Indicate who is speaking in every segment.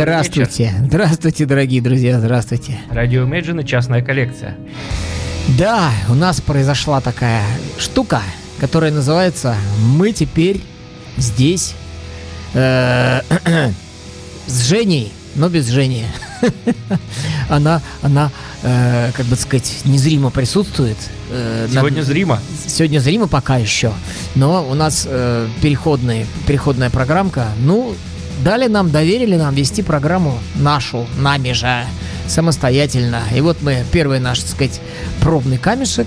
Speaker 1: Здравствуйте.
Speaker 2: вечер.
Speaker 1: Здравствуйте, дорогие друзья, здравствуйте.
Speaker 2: Радио Imagine и частная коллекция.
Speaker 1: Да, у нас произошла такая штука, которая называется «Мы теперь здесь э, с Женей, но без Жени». Она, она, э, как бы сказать, незримо присутствует. э,
Speaker 2: Сегодня зримо.
Speaker 1: Сегодня зримо пока еще, но у нас э, переходный, переходная программка. Ну, дали нам, доверили нам вести программу нашу, нами же, самостоятельно. И вот мы, первый наш, так сказать, пробный камешек,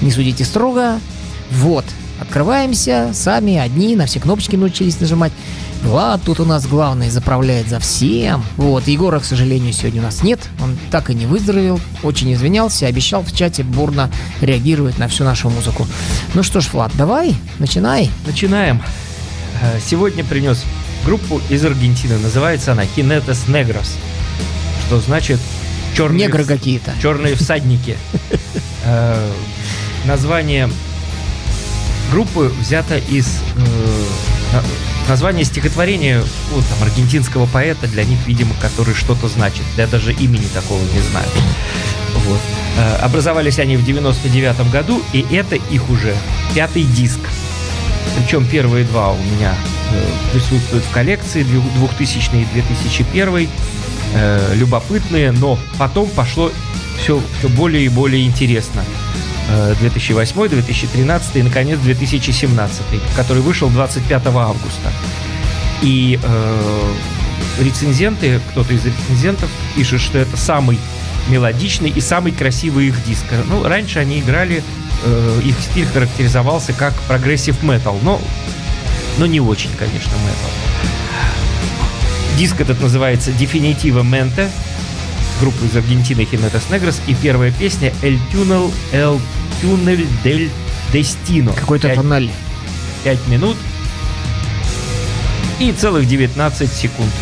Speaker 1: не судите строго. Вот, открываемся, сами, одни, на все кнопочки научились нажимать. Влад тут у нас главный, заправляет за всем. Вот, Егора, к сожалению, сегодня у нас нет. Он так и не выздоровел, очень извинялся, обещал в чате бурно реагировать на всю нашу музыку. Ну что ж, Влад, давай, начинай.
Speaker 2: Начинаем. Э, Сегодня принес группу из Аргентины. Называется она Jinetes Negros. Что значит черные,
Speaker 1: Негры какие-то.
Speaker 2: черные всадники. Э, Название группы взято из э, на- названия стихотворения ну, там, аргентинского поэта, для них, видимо, который что-то значит. Я даже имени такого не знаю. Вот. Э, Образовались они в 99 году, и это их уже пятый диск. Причем первые два у меня присутствуют в коллекции, две- 2000 и 2001. э, любопытные, но потом пошло все, все более и более интересно. Э, 2008, 2013 и, наконец, 2017, который вышел 25 августа. И э, рецензенты, кто-то из рецензентов пишет, что это самый мелодичный и самый красивый их диск. Ну, раньше они играли, э, их стиль характеризовался как progressive metal, но, но не очень, конечно, метал. Диск этот называется Definitiva Mente, группа из Аргентины Jinetes Negros, и первая песня El Túnel, El Túnel del Destino.
Speaker 1: Какой-то
Speaker 2: Пять-
Speaker 1: тоннель.
Speaker 2: 5 минут и целых 19 секунд.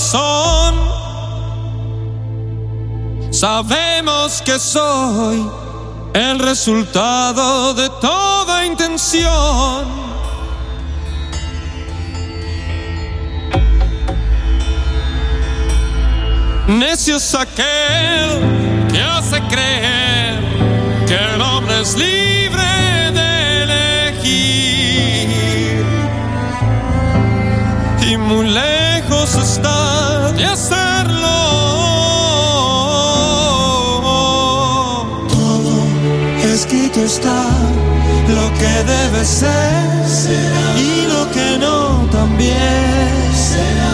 Speaker 3: Tengo razón. Sabemos que soy el resultado de toda intención. Necio es aquel que hace creer que el hombre es libre de elegir y está de hacerlo. Todo escrito está, lo que debe ser y lo que no también será.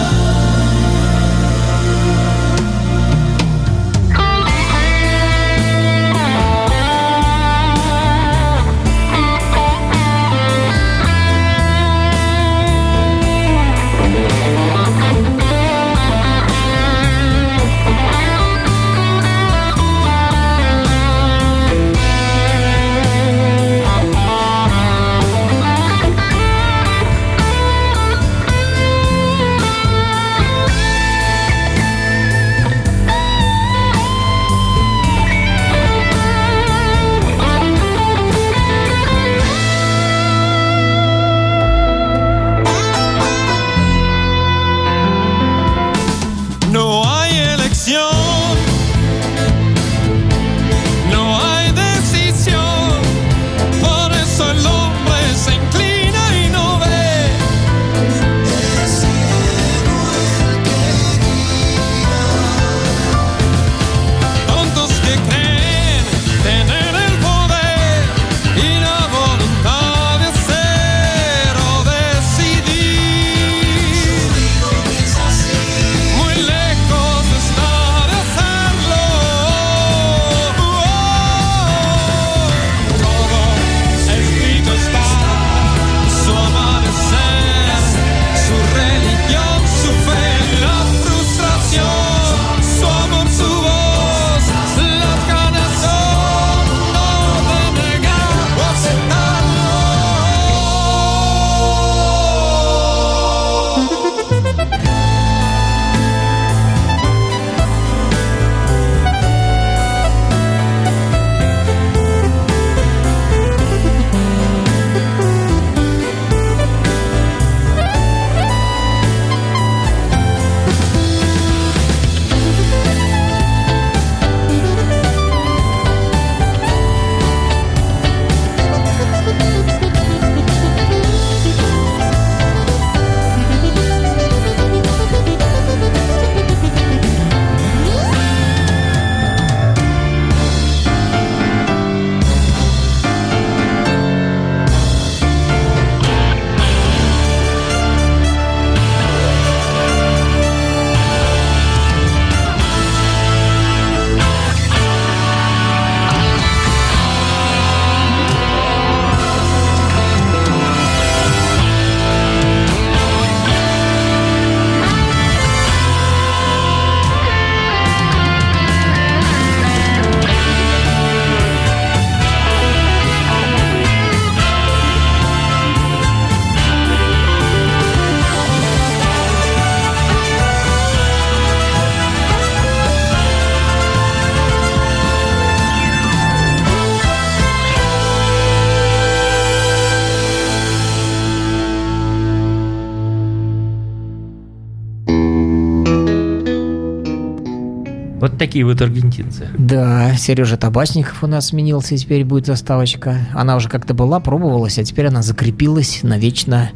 Speaker 2: Такие вот аргентинцы.
Speaker 1: Да, Сережа Табачников у нас сменился, и теперь будет заставочка. Она уже как-то была, пробовалась, а теперь она закрепилась навечно.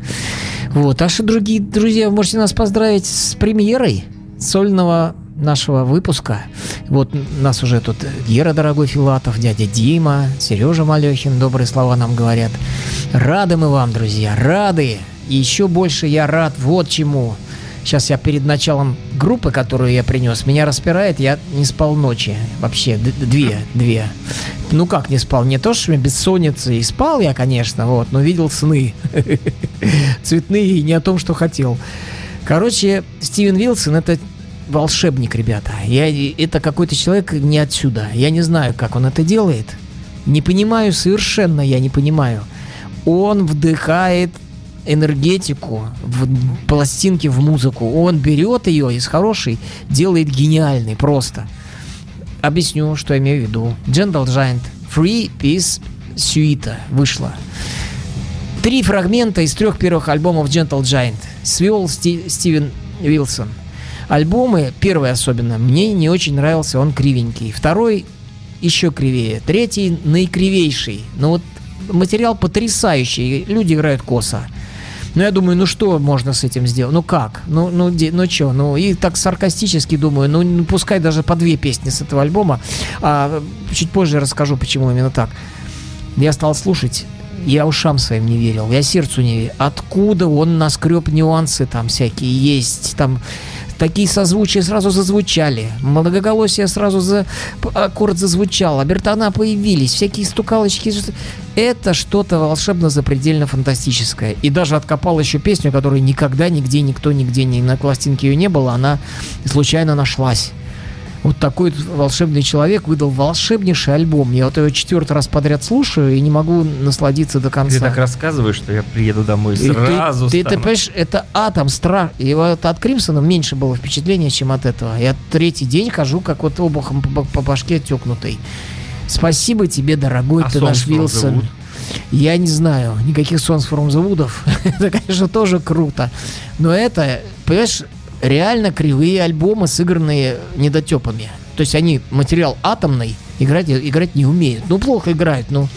Speaker 1: Вот, а что, другие друзья, можете нас поздравить с премьерой сольного нашего выпуска. Вот нас уже тут Гера Дорогой Филатов, дядя Дима, Сережа Малехин, добрые слова нам говорят. Рады мы вам, друзья, рады. И еще больше я рад вот чему. Сейчас я перед началом группы, которую я принес, меня распирает, я не спал ночи. Вообще, две, две. Ну как не спал? Не то, что бессонница. И спал я, конечно, вот, но видел сны. Цветные и не о том, что хотел. Короче, Стивен Вилсон это волшебник, ребята. Я, это какой-то человек не отсюда. Я не знаю, как он это делает. Не понимаю, совершенно я не понимаю. Он вдыхает энергетику в пластинке, в музыку. Он берет ее из хорошей, делает гениальный просто. Объясню, что я имею в виду. Gentle Giant Free Peace Suite вышла. Три фрагмента из трех первых альбомов Gentle Giant свел Сти- Стивен Вилсон. Альбомы, первый особенно, мне не очень нравился, он кривенький. Второй еще кривее. Третий наикривейший. Но вот материал потрясающий. Люди играют косо. Ну, я думаю, ну что можно с этим сделать? Ну как? Ну, ну, де, ну что? Ну, и так саркастически думаю, ну, ну, пускай даже по две песни с этого альбома. А чуть позже расскажу, почему именно так. Я стал слушать я ушам своим не верил, я сердцу не верил. Откуда он наскреб нюансы там всякие есть, там такие созвучия сразу зазвучали, многоголосие сразу за аккорд зазвучал, обертона появились, всякие стукалочки. Это что-то волшебно запредельно фантастическое. И даже откопал еще песню, которую никогда, нигде, никто, нигде, ни на пластинке ее не было, она случайно нашлась вот такой волшебный человек выдал волшебнейший альбом. Я вот его четвертый раз подряд слушаю и не могу насладиться до конца.
Speaker 2: Ты так рассказываешь, что я приеду домой и сразу
Speaker 1: Ты, ты, ты понимаешь, это атом, страх. И вот от Кримсона меньше было впечатления, чем от этого. Я третий день хожу, как вот обухом по, по башке текнутый. Спасибо тебе, дорогой, а ты наш Вилсон. Я не знаю, никаких Sons from the Wood'ов. это, конечно, тоже круто. Но это, понимаешь, реально кривые альбомы, сыгранные недотепами. То есть они материал атомный, играть, играть не умеют. Ну, плохо играют, ну,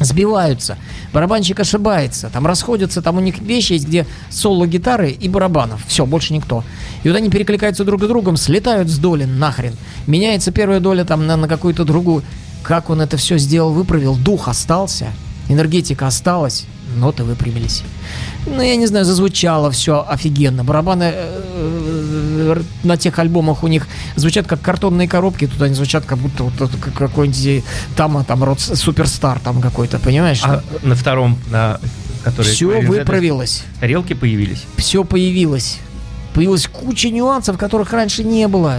Speaker 1: сбиваются. Барабанщик ошибается, там расходятся, там у них вещи есть, где соло гитары и барабанов. Все, больше никто. И вот они перекликаются друг с другом, слетают с доли нахрен. Меняется первая доля там на, на какую-то другую. Как он это все сделал, выправил, дух остался, энергетика осталась, ноты выпрямились. Ну, я не знаю, зазвучало все офигенно. Барабаны э, э, на тех альбомах у них звучат как картонные коробки, тут они звучат как будто вот какой-нибудь там, а там род суперстар там какой-то, понимаешь? А
Speaker 2: на втором, на который
Speaker 1: все выправилось.
Speaker 2: Тарелки появились.
Speaker 1: Все появилось появилась куча нюансов, которых раньше не было.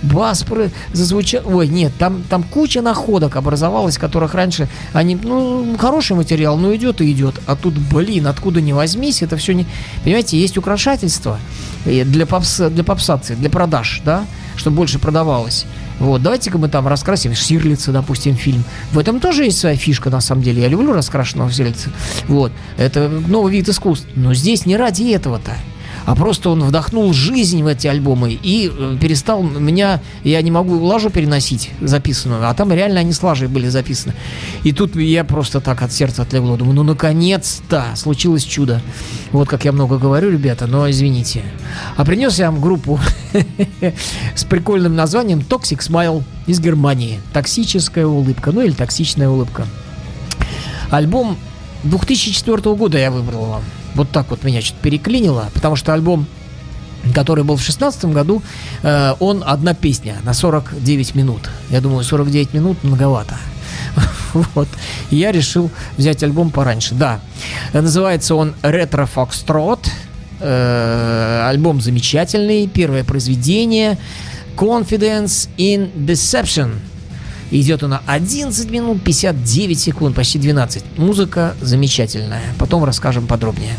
Speaker 1: Бас зазвучал... Ой, нет, там, там куча находок образовалась, которых раньше они... Ну, хороший материал, но идет и идет. А тут, блин, откуда не возьмись, это все не... Понимаете, есть украшательство для, попс, для попсации, для продаж, да, чтобы больше продавалось. Вот, давайте-ка мы там раскрасим Сирлица, допустим, фильм. В этом тоже есть своя фишка, на самом деле. Я люблю раскрашенного Сирлица. Вот, это новый вид искусства. Но здесь не ради этого-то а просто он вдохнул жизнь в эти альбомы и э, перестал меня, я не могу лажу переносить записанную, а там реально они с лажей были записаны. И тут я просто так от сердца отлегло, думаю, ну наконец-то случилось чудо. Вот как я много говорю, ребята, но извините. А принес я вам группу с прикольным названием Toxic Smile из Германии. Токсическая улыбка, ну или токсичная улыбка. Альбом 2004 года я выбрал вам. Вот так вот меня что-то переклинило, потому что альбом который был в шестнадцатом году, э, он одна песня на 49 минут. Я думаю, 49 минут многовато. Вот. И я решил взять альбом пораньше. Да. Называется он Retro Foxtrot. Э, альбом замечательный. Первое произведение. Confidence in Deception. Идет она 11 минут 59 секунд, почти 12. Музыка замечательная. Потом расскажем подробнее.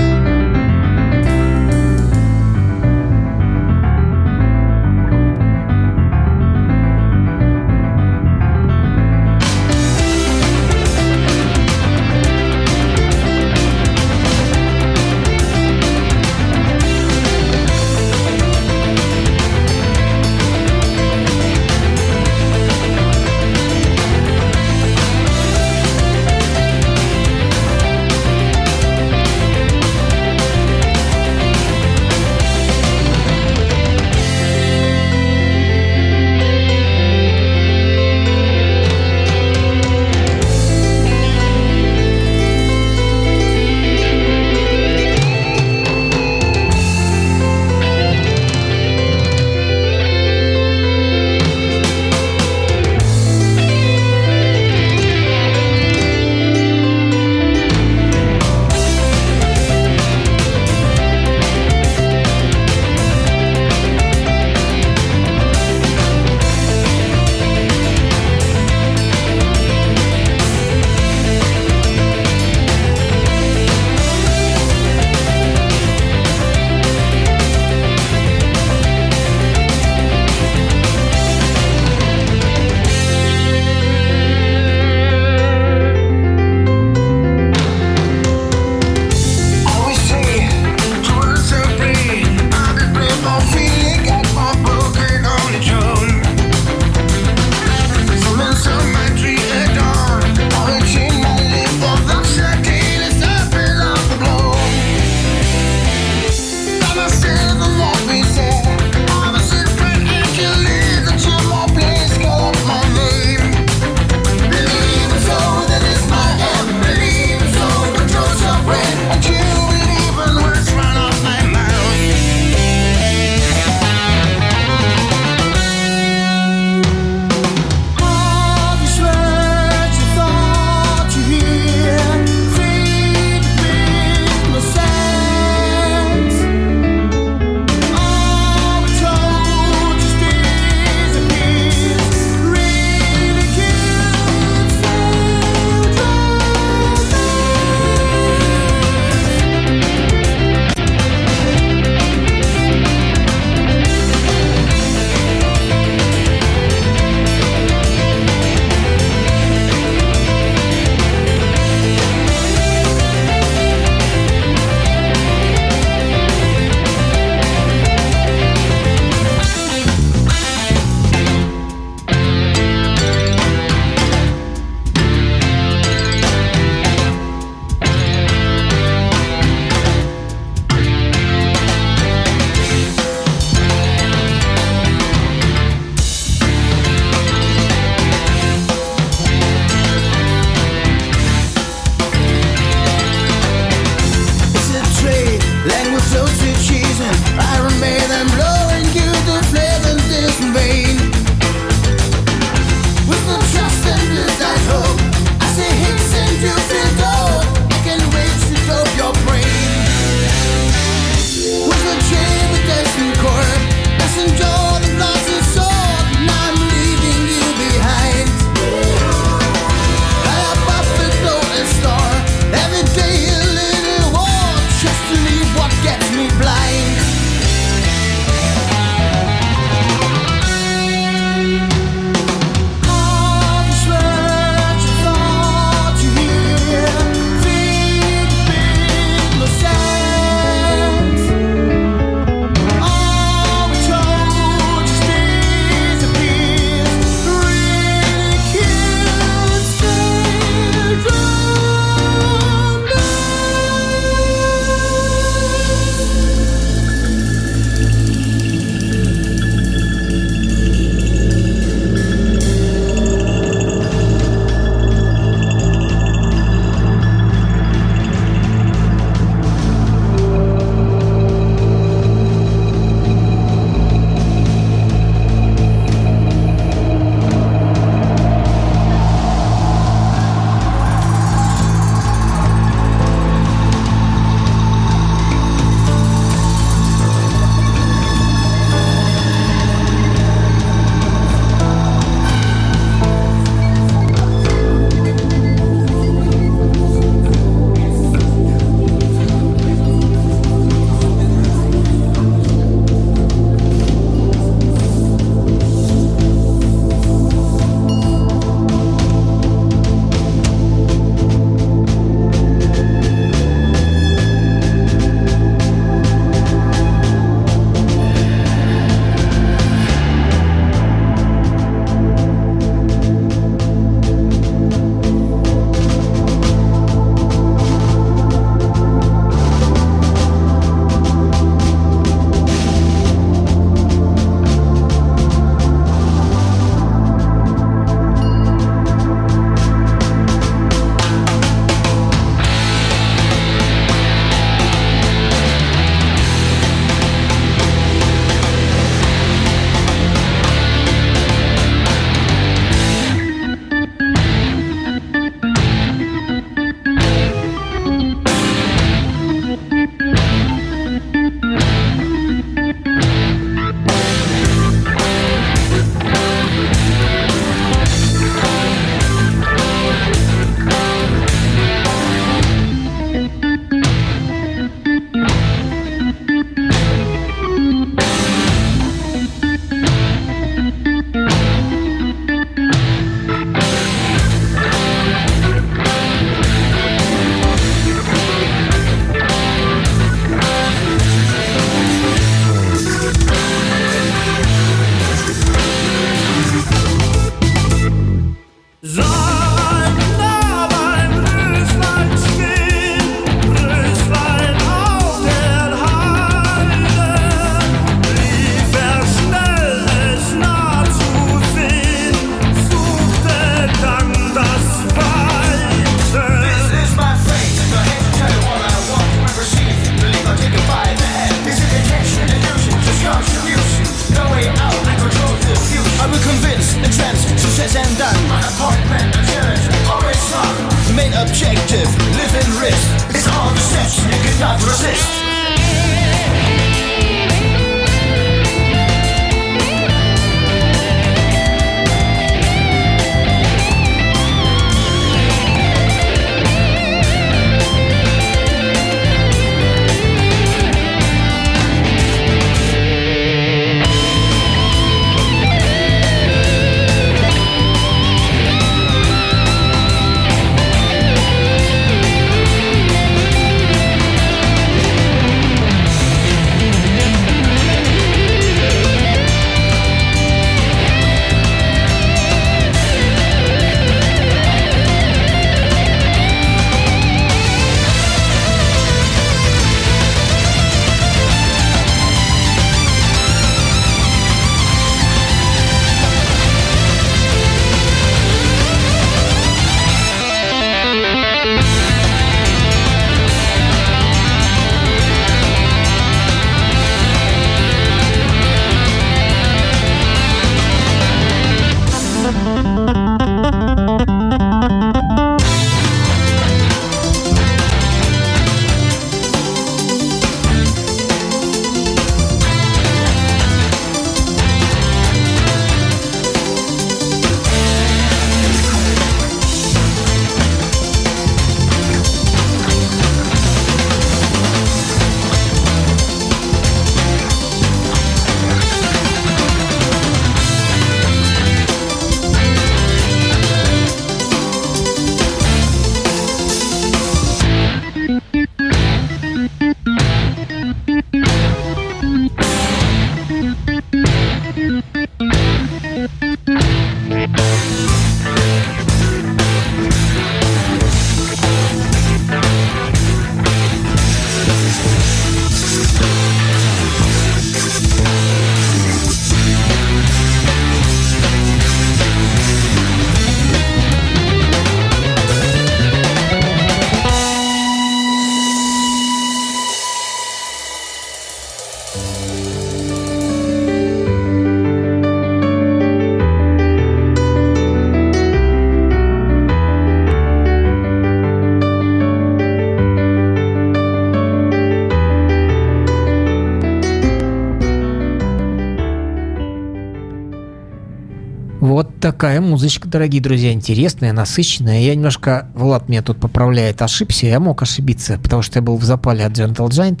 Speaker 1: Такая музычка, дорогие друзья, интересная, насыщенная. Я немножко, Влад меня тут поправляет, ошибся, я мог ошибиться, потому что я был в запале от Gentle Giant.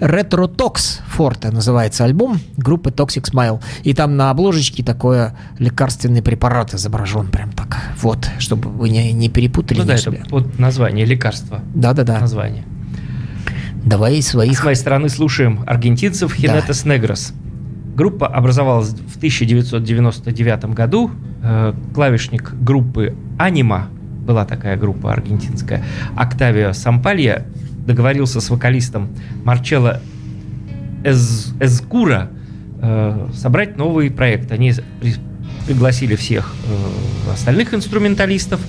Speaker 1: Retro Tox Forte называется альбом группы Toxic Smile. И там на обложечке такое лекарственный препарат изображен, прям так. Вот, чтобы вы не, не перепутали.
Speaker 2: Ну да, это вот название, лекарства.
Speaker 1: Да-да-да.
Speaker 2: Название.
Speaker 1: Давай своих.
Speaker 2: С моей стороны слушаем аргентинцев Хинетес да. Негрос. Группа образовалась в 1999 году. Э, клавишник группы Анима, была такая группа аргентинская, Октавио Сампалья, договорился с вокалистом Марчелло Эз, Эзкура э, собрать новый проект. Они пригласили всех э, остальных инструменталистов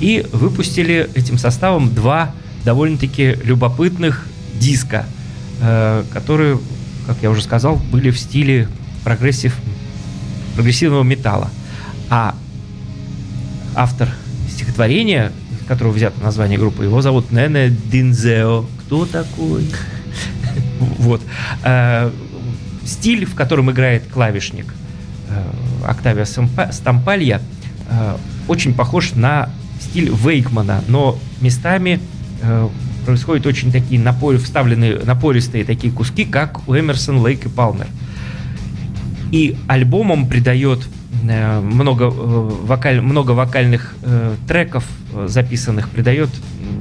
Speaker 2: и выпустили этим составом два довольно-таки любопытных диска, которые как я уже сказал, были в стиле progressive, прогрессивного металла. А автор стихотворения, которого взято название группы, его зовут Нене Динзео. Кто такой? Вот. Э, стиль, в котором играет клавишник э, Октавия Стампалья, э, очень похож на стиль Вейкмана, но местами происходят очень такие напор, вставленные напористые такие куски, как у Эмерсон, Лейк и Палмер. И альбомом придает много, э, вокаль, много вокальных э, треков записанных, придает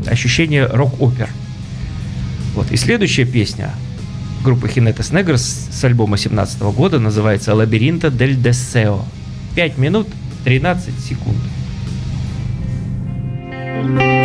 Speaker 2: ощущение рок-опер. Вот. И следующая песня группы Хинетес Негрос с альбома 17 года называется «Лабиринта дель Десео». 5 минут 13 секунд. thank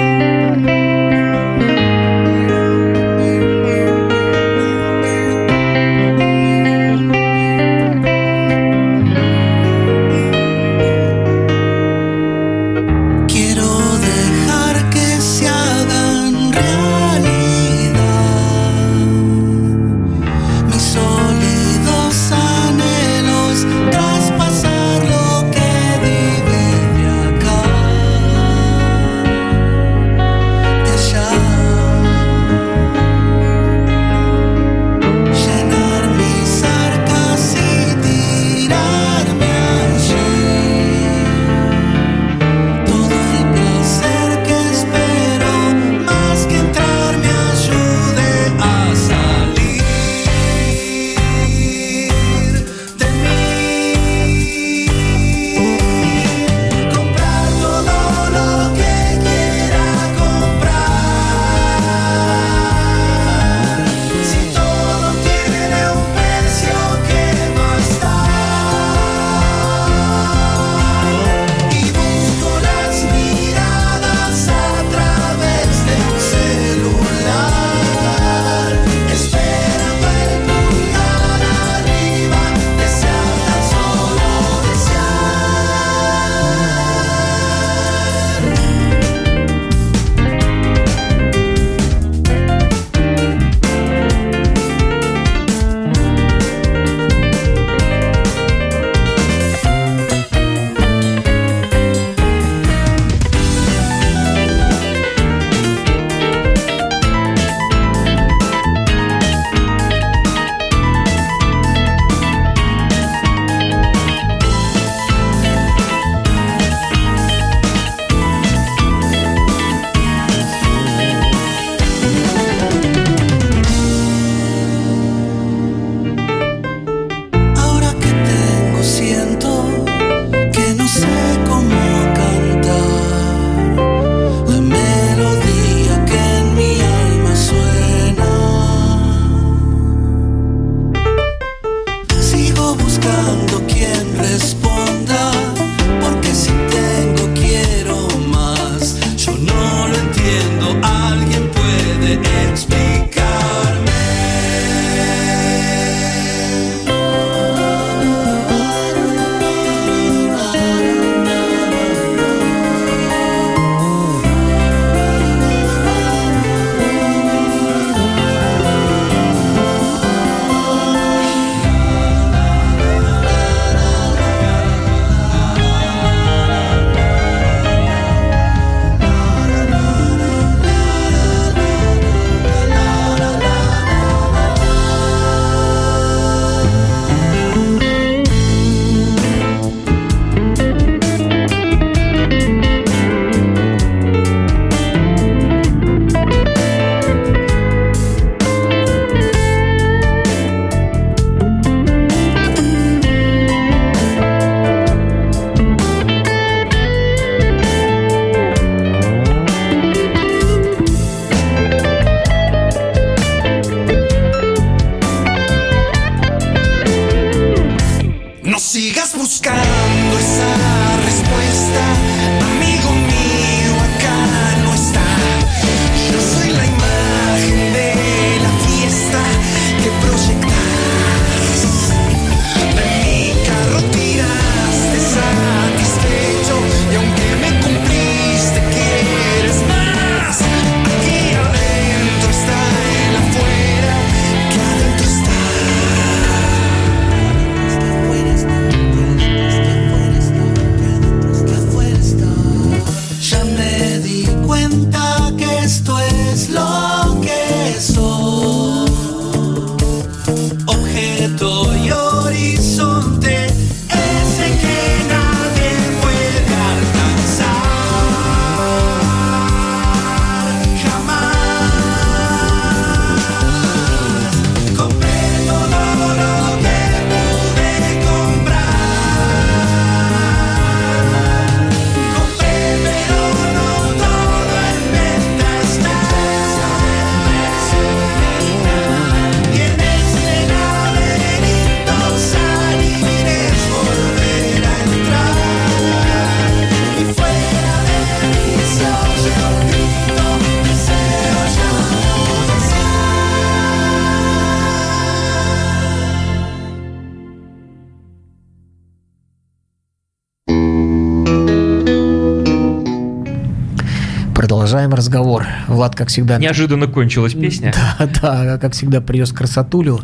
Speaker 1: разговор. Влад, как всегда...
Speaker 2: Неожиданно кончилась песня.
Speaker 1: Да, да, как всегда, привез красотулю.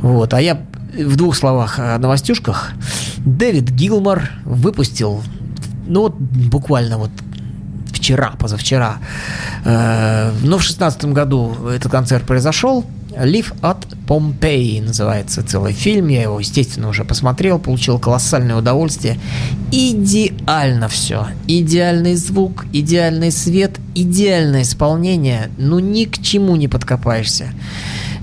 Speaker 1: Вот, а я в двух словах о новостюшках. Дэвид Гилмор выпустил, ну вот буквально вот вчера, позавчера, э, но в шестнадцатом году этот концерт произошел, Live от Помпеи называется целый фильм. Я его, естественно, уже посмотрел, получил колоссальное удовольствие. Идеально все. Идеальный звук, идеальный свет, идеальное исполнение. Ну, ни к чему не подкопаешься.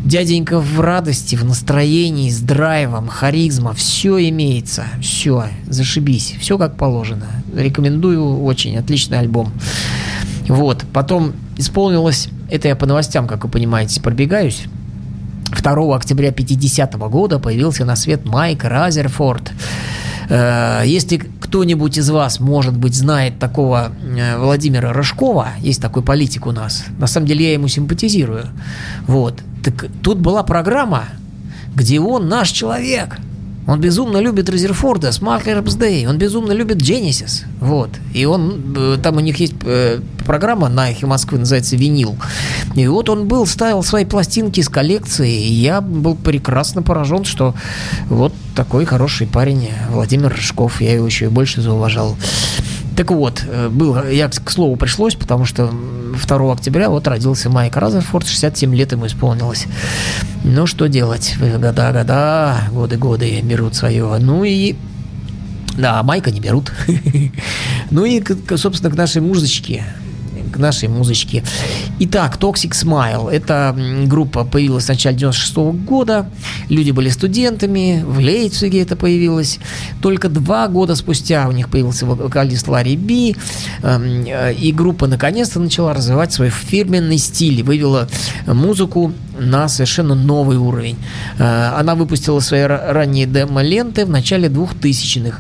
Speaker 1: Дяденька в радости, в настроении, с драйвом, харизма, все имеется, все, зашибись, все как положено. Рекомендую, очень отличный альбом. Вот, потом исполнилось, это я по новостям, как вы понимаете, пробегаюсь. 2 октября 50 года появился на свет Майк Разерфорд. Э, если кто-нибудь из вас, может быть, знает такого э, Владимира Рыжкова, есть такой политик у нас, на самом деле я ему симпатизирую, вот, так тут была программа, где он наш человек – он безумно любит Резерфорда, Herbs Day, он безумно любит Genesis, вот. И он, э, там у них есть э, программа на эхе Москвы, называется «Винил». И вот он был, ставил свои пластинки с коллекции, и я был прекрасно поражен, что вот такой хороший парень Владимир Рыжков, я его еще и больше зауважал. Так вот, э, был, я к слову пришлось, потому что 2 октября вот родился Майк Разерфорд, 67 лет ему исполнилось. Ну, что делать? Года, года, годы, годы берут свое. Ну и да, Майка не берут. ну и, собственно, к нашей музычке к нашей музычке. Итак, Toxic Smile. Эта группа появилась в начале 96 -го года. Люди были студентами, в Лейпциге это появилось. Только два года спустя у них появился вокалист Ларри Би, эм, э, и группа наконец-то начала развивать свой фирменный стиль, вывела музыку на совершенно новый уровень. Э, она выпустила свои ранние демо-ленты в начале 2000-х.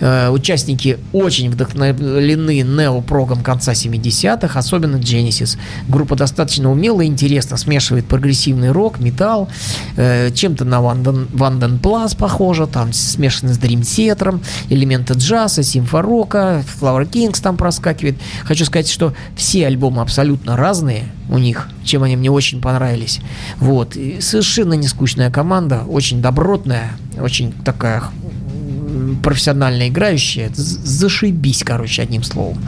Speaker 1: Э, участники очень вдохновлены неопрогом конца 70-х, особенно Genesis. Группа достаточно умело и интересно смешивает прогрессивный рок, металл, э, чем-то на Ванден Плас похоже, там смешаны с Dream Theater, элементы джаза, симфорока, Flower Kings там проскакивает. Хочу сказать, что все альбомы абсолютно разные у них, чем они мне очень понравились. Вот. И совершенно не скучная команда, очень добротная, очень такая профессионально играющие, зашибись, короче, одним словом.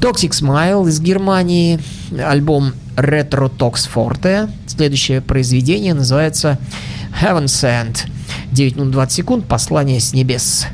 Speaker 1: Toxic Smile из Германии, альбом Retro Tox Forte. Следующее произведение называется Heaven Sent. 9 минут 20 секунд, послание с небес.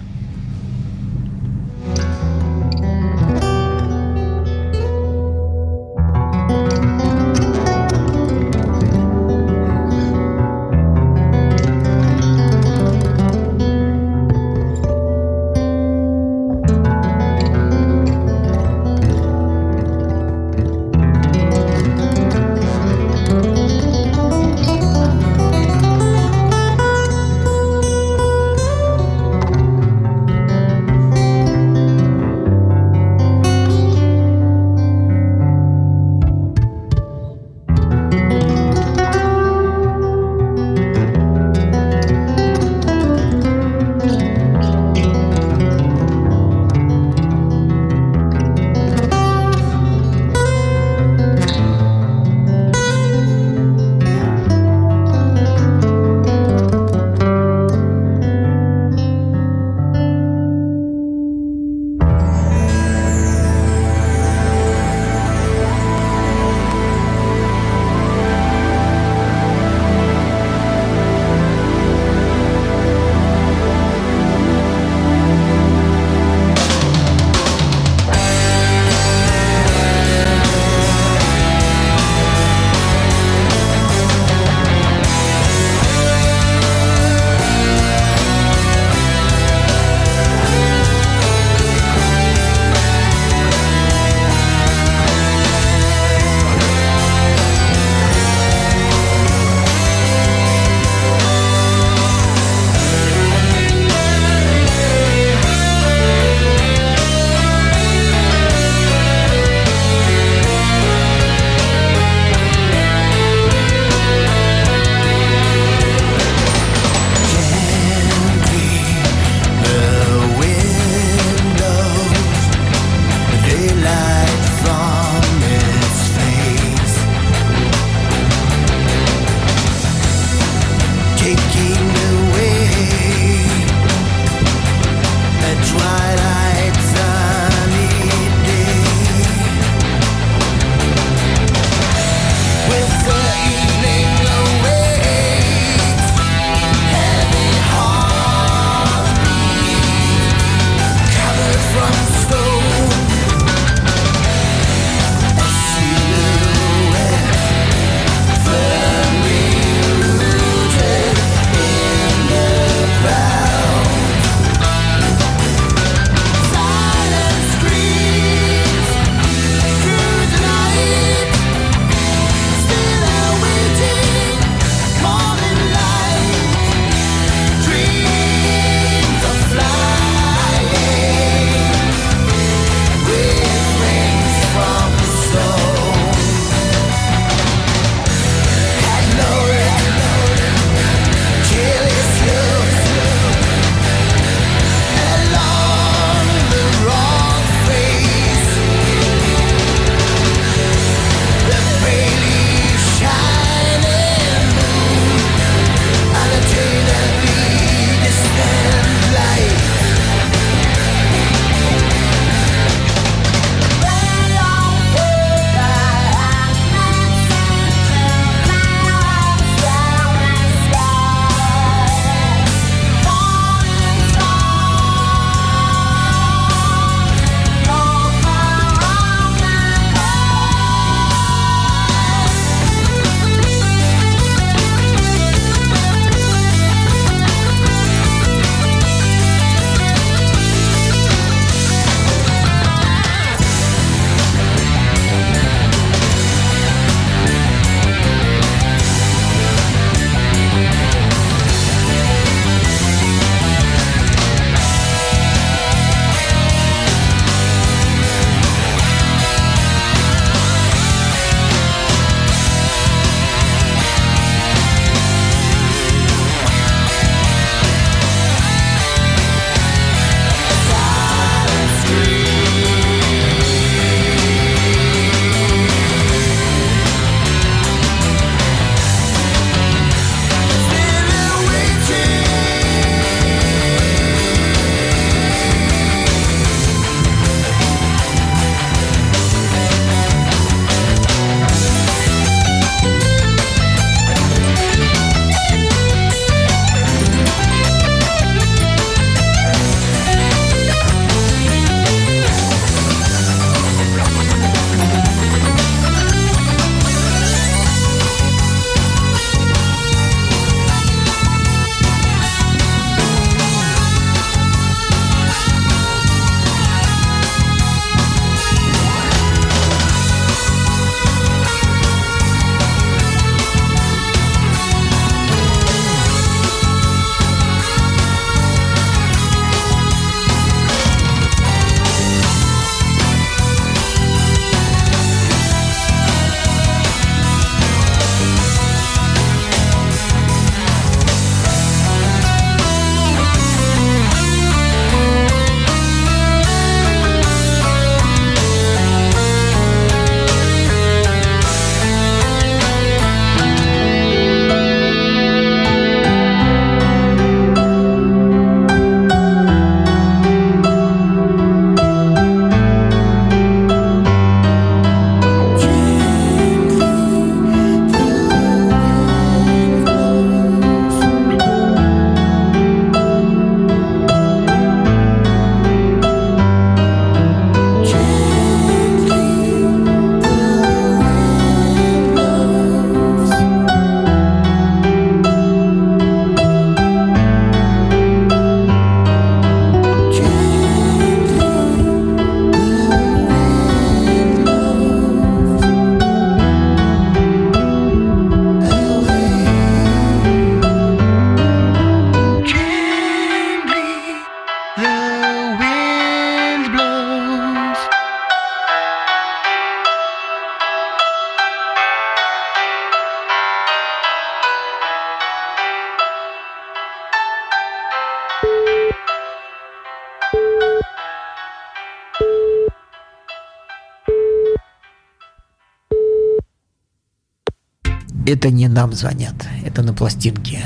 Speaker 1: Это не нам звонят, это на пластинке.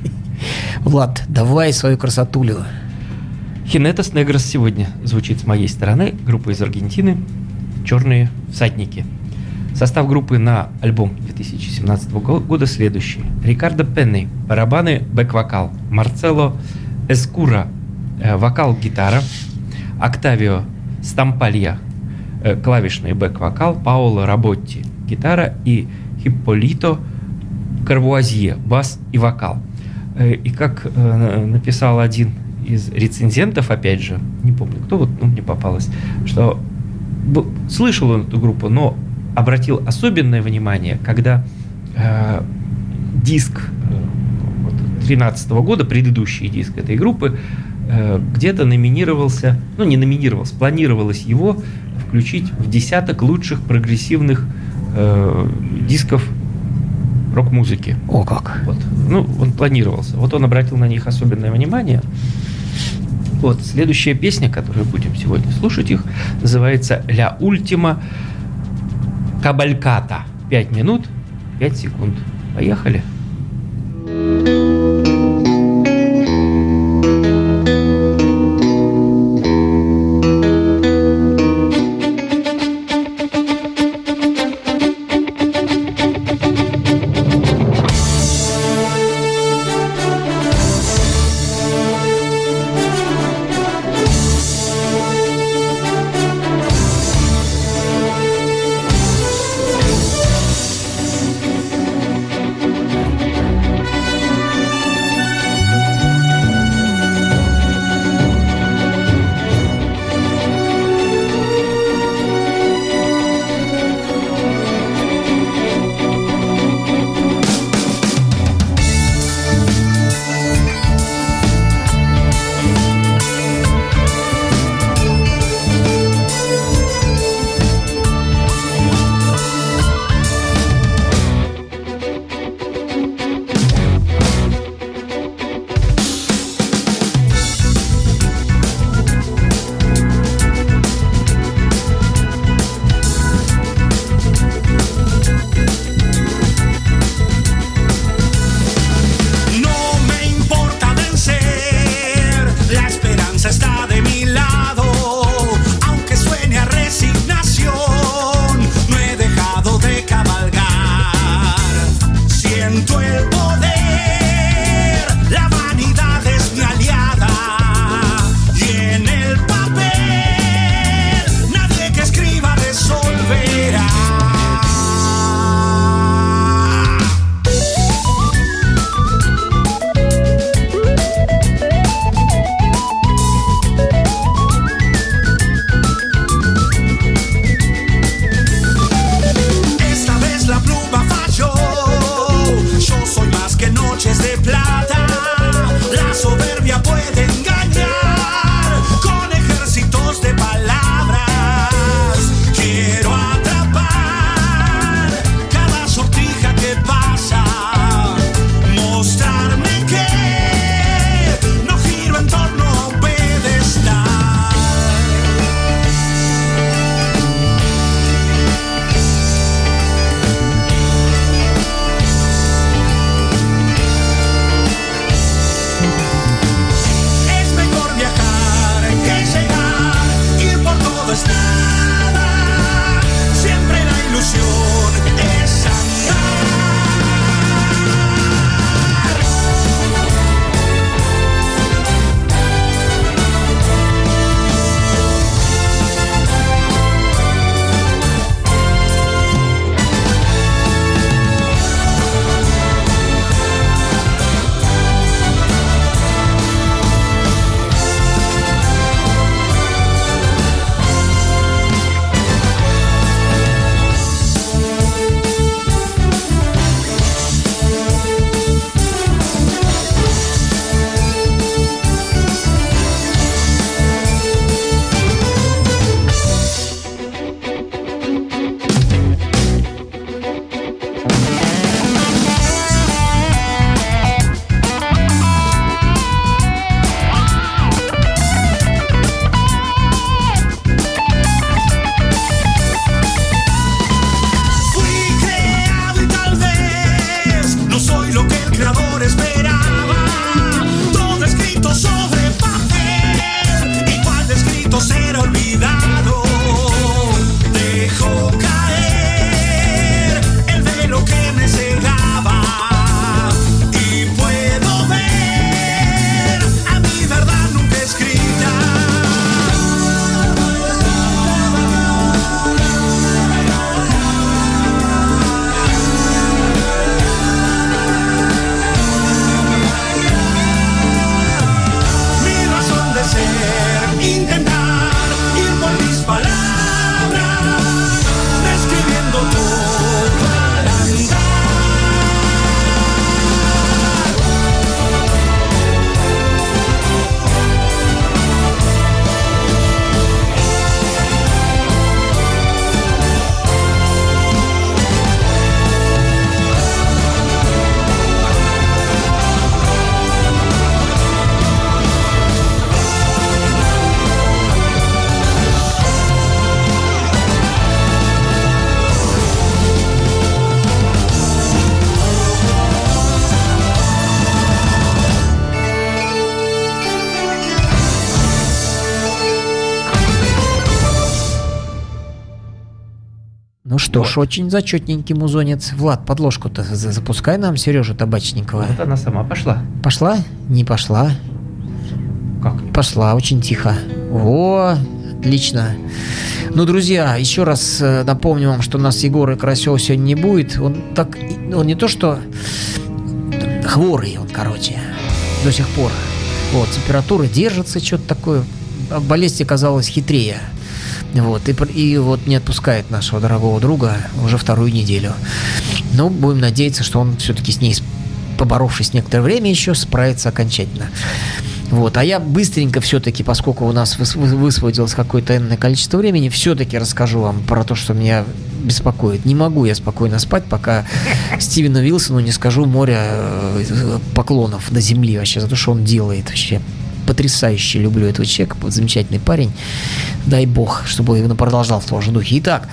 Speaker 1: Влад, давай свою красотулю.
Speaker 2: Хинетос Негрос сегодня звучит с моей стороны. Группа из Аргентины «Черные всадники». Состав группы на альбом 2017 года следующий. Рикардо Пенни, барабаны, бэк-вокал. Марцело Эскура, э, вокал-гитара. Октавио Стампалья, э, клавишный бэк-вокал. Паоло Работти, гитара. И Хипполито Карвуазье, бас и вокал. Э, и как написал один из рецензентов, опять же, не помню кто, вот ну, мне попалось, что слышал он эту группу, но обратил особенное внимание, когда э, диск э, 13 года, предыдущий диск этой группы, э, где-то номинировался, ну не номинировался, планировалось его включить в десяток лучших прогрессивных э, дисков рок-музыки.
Speaker 1: О как!
Speaker 2: Вот. Ну, он планировался. Вот он обратил на них особенное внимание. Вот, следующая песня, которую будем сегодня слушать их, называется «Ля Ультима Кабальката». Пять минут, пять секунд. Поехали.
Speaker 1: Ну что
Speaker 2: Вот.
Speaker 1: ж, очень зачетненький музонец. Влад, подложку-то за- запускай нам, Сережа Табачникова.
Speaker 2: Вот она сама пошла.
Speaker 1: Пошла? Не пошла.
Speaker 2: Как?
Speaker 1: Пошла очень тихо. О, отлично. Ну, друзья, еще раз э, напомню вам, что у нас Егора Карасева сегодня не будет. Он так, он не то что хворый, он, короче, до сих пор. Вот, температура держится, что-то такое. Болезнь оказалась хитрее. Вот, и, и вот не отпускает нашего дорогого друга уже вторую неделю. Но будем надеяться, что он все-таки с ней, поборовшись некоторое время еще, справится окончательно. Вот, а я быстренько все-таки, поскольку у нас выс- вы- высвободилось какое-то энное количество времени, все-таки расскажу вам про то, что меня беспокоит. Не могу я спокойно спать, пока Стивену Вилсону не скажу море э, поклонов до земли вообще за то, что он делает вообще. Потрясающе люблю этого человека, замечательный парень. Дай бог, чтобы он продолжал в том же духе. Итак,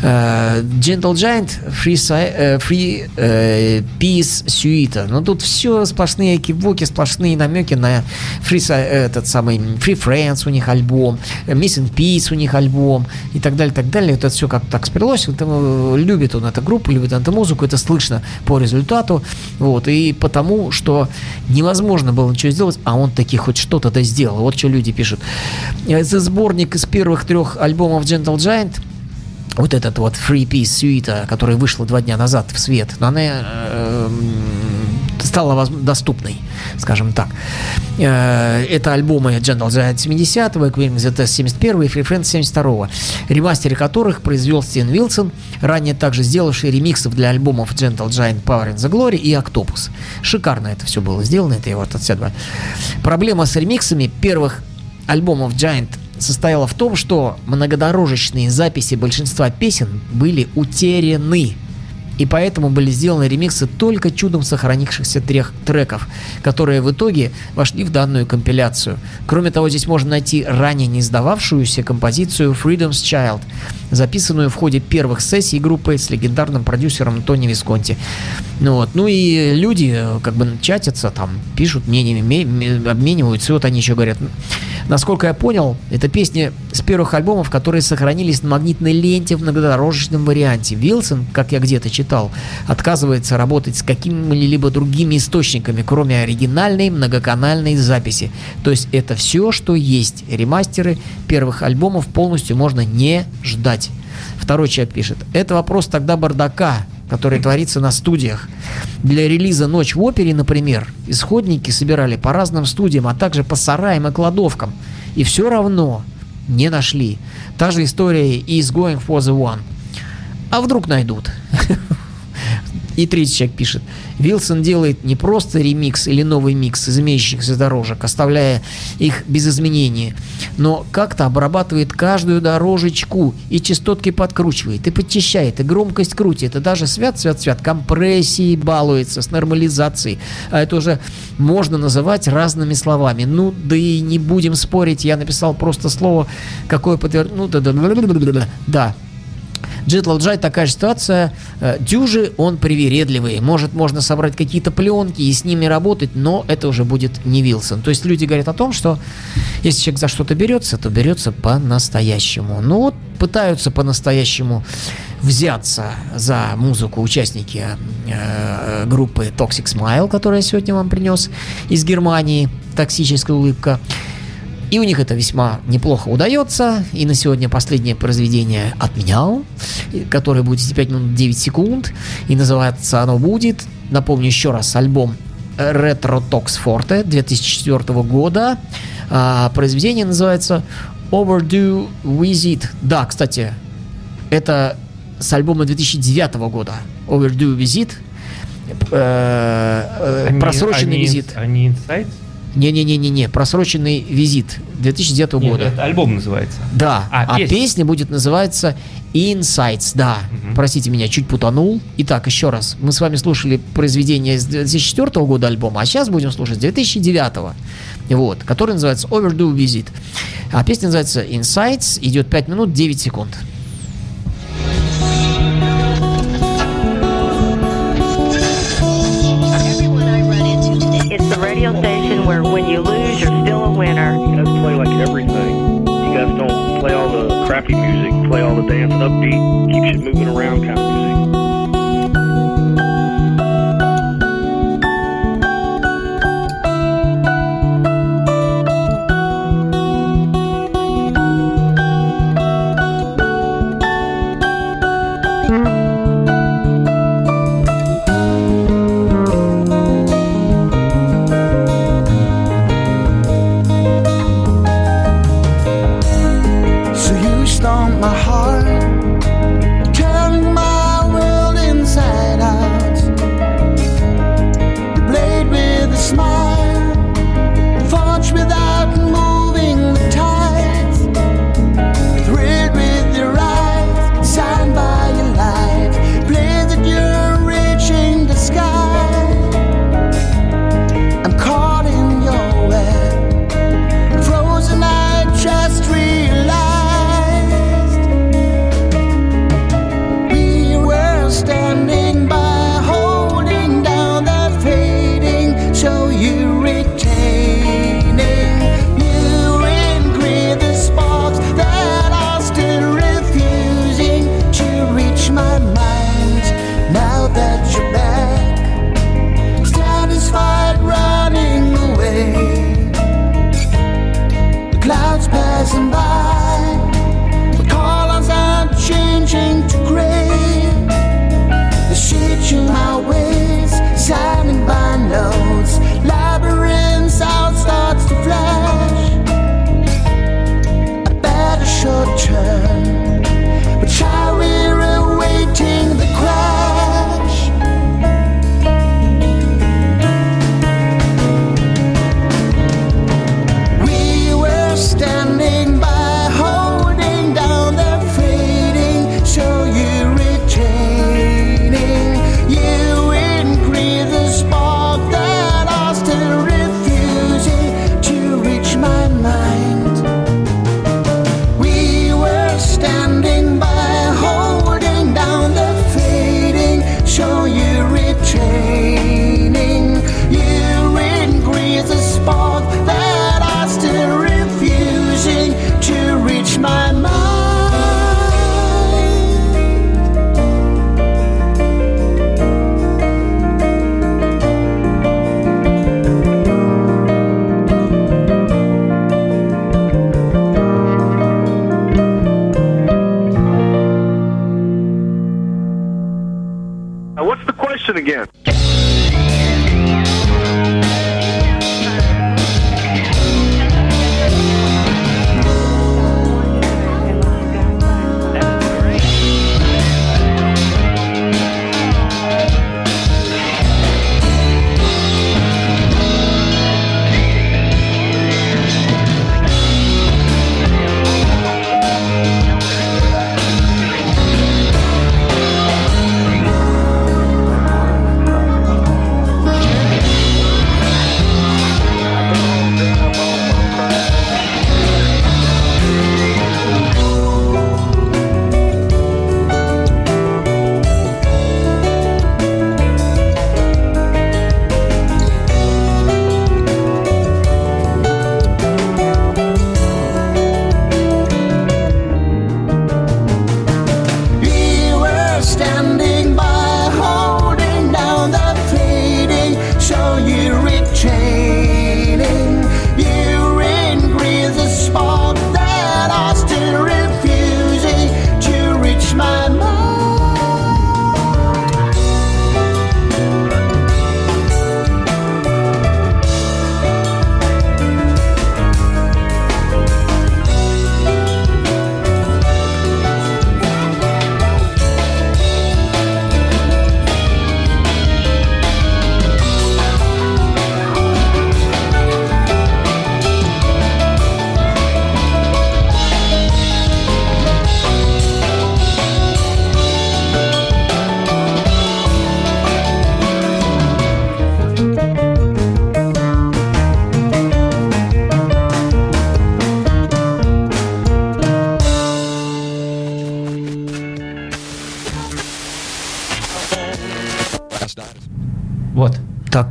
Speaker 1: Gentle Giant, Free, э, free э, Peace Suite. Ну, тут все сплошные кивоки, сплошные намеки на Free, э, этот самый Free Friends у них альбом, э, Missing Peace у них альбом и так далее, так далее. Это все как так спрялось. Вот, э, любит он эту группу, любит эту музыку, это слышно по результату. Вот, и потому, что невозможно было ничего сделать, а он таки хоть что-то сделал. Вот что люди пишут. Э, Это сборник из первых трех альбомов Gentle Giant вот этот вот Free Piece Suite, которая вышла два дня назад в свет, но она э, стала доступной, скажем так. Э, Это альбомы Gentle Giant 70-го, Queen the Test 71 и Free Friends 72 ремастеры которых произвел Стивен Вилсон, ранее также сделавший ремиксов для альбомов Gentle Giant Power in the Glory и Octopus. Шикарно это все было сделано, это я вот отсюда. Проблема с ремиксами первых альбомов Giant состояла в том, что многодорожечные записи большинства песен были утеряны. И поэтому были сделаны ремиксы только чудом сохранившихся трех треков, которые в итоге вошли в данную компиляцию. Кроме того, здесь можно найти ранее не сдававшуюся композицию Freedom's Child, записанную в ходе первых сессий группы с легендарным продюсером Тони Висконти. Ну, вот. ну и люди э, как бы чатятся, там, пишут мнениями, ме- ме- обмениваются, и вот они еще говорят, насколько я понял, это песни с первых альбомов, которые сохранились на магнитной ленте в многодорожечном варианте. Вилсон, как я где-то читал, отказывается работать с какими-либо другими источниками, кроме оригинальной многоканальной записи. То есть это все, что есть. Ремастеры первых альбомов полностью можно не ждать. Второй человек пишет, это вопрос тогда бардака, который творится на студиях. Для релиза «Ночь в опере», например, исходники собирали по разным студиям, а также по сараям и кладовкам. И все равно не нашли. Та же история и с «Going for the One». А вдруг найдут? И третий человек пишет. Вилсон делает не просто ремикс или новый микс из имеющихся дорожек, оставляя их без изменений, но как-то обрабатывает каждую дорожечку и частотки подкручивает, и подчищает, и громкость крутит, и даже свят-свят-свят компрессии балуется с нормализацией. А это уже можно называть разными словами. Ну, да и не будем спорить, я написал просто слово, какое подтверждение. Ну, да, да, да, да, да, да, да. Джетлал Джай такая же ситуация. Э, Дюжи, он привередливый. Может, можно собрать какие-то пленки и с ними работать, но это уже будет не Вилсон. То есть люди говорят о том, что если человек за что-то берется, то берется по-настоящему. Ну вот пытаются по-настоящему взяться за музыку участники э, группы Toxic Smile, которую я сегодня вам принес из Германии. Токсическая улыбка. И у них это весьма неплохо удается. И на сегодня последнее произведение от меня, и- которое будет идти 5 минут 9 секунд. И называется оно будет, напомню еще раз, альбом Retro Tox Forte 2004 года. А, произведение называется Overdue Visit. Да, кстати, это с альбома 2009 года. Overdue Visit. Э, э, просроченный
Speaker 2: они-
Speaker 1: визит.
Speaker 2: Они Insights?
Speaker 1: Не-не-не-не-не, просроченный визит 2009
Speaker 2: Нет,
Speaker 1: года.
Speaker 2: это альбом называется.
Speaker 1: Да, а,
Speaker 2: А,
Speaker 1: песня.
Speaker 2: песня?
Speaker 1: будет называться Insights, да.
Speaker 2: Мгм.
Speaker 1: Простите меня, чуть путанул. Итак, еще раз. Мы с вами слушали произведение с 2004 года альбома, а сейчас будем слушать с 2009. Вот, который называется Overdue Visit. А песня называется Insights, идет 5 минут 9 секунд.
Speaker 4: It's the radio station where when you lose, you're still a winner.
Speaker 5: You guys play like everything. You guys don't play all the
Speaker 4: crappy music, play all the dance upbeat, keeps you moving around kind of music.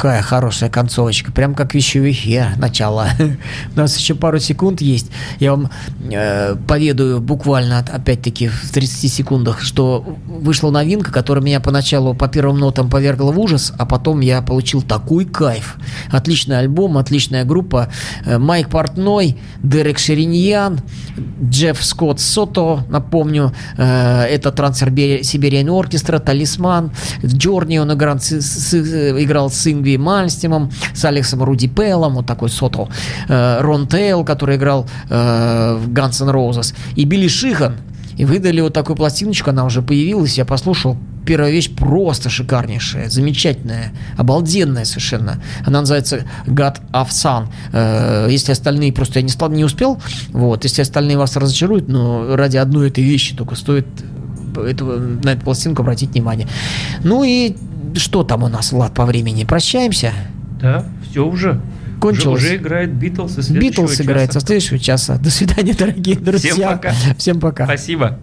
Speaker 2: Вот.
Speaker 1: Такая хорошая концовочка, прям как в вещевихе начало. У нас еще пару секунд есть. Я вам э, поведаю буквально, опять-таки, в 30 секундах, что вышла новинка, которая меня поначалу по первым нотам повергла в ужас, а потом я получил такой кайф. Отличный альбом, отличная группа. Э, Майк Портной, Дерек Шериньян, Джефф Скотт Сото, напомню, э, это Транссибериан Оркестра, Талисман, в Джорни он играл с, с- играл с Ингви Мальстимом, с Алексом Руди Пеллом, вот такой Сото, э, Рон Тейл, который играл э, в Guns N' и Билли Шихан, и выдали вот такую пластиночку, она уже появилась, я послушал. Первая вещь просто шикарнейшая, замечательная, обалденная совершенно. Она называется God of Sun. Э, Если остальные просто я не, стал, не успел, вот, если остальные вас разочаруют, но ради одной этой вещи только стоит этого, на эту пластинку обратить внимание. Ну и что там у нас, Влад, по времени? Прощаемся?
Speaker 2: Да, все уже.
Speaker 1: Кончилось.
Speaker 2: Уже, уже играет Битлз.
Speaker 1: Битлз играет со следующего часа. До свидания, дорогие друзья.
Speaker 2: пока.
Speaker 1: Всем пока.
Speaker 2: Спасибо.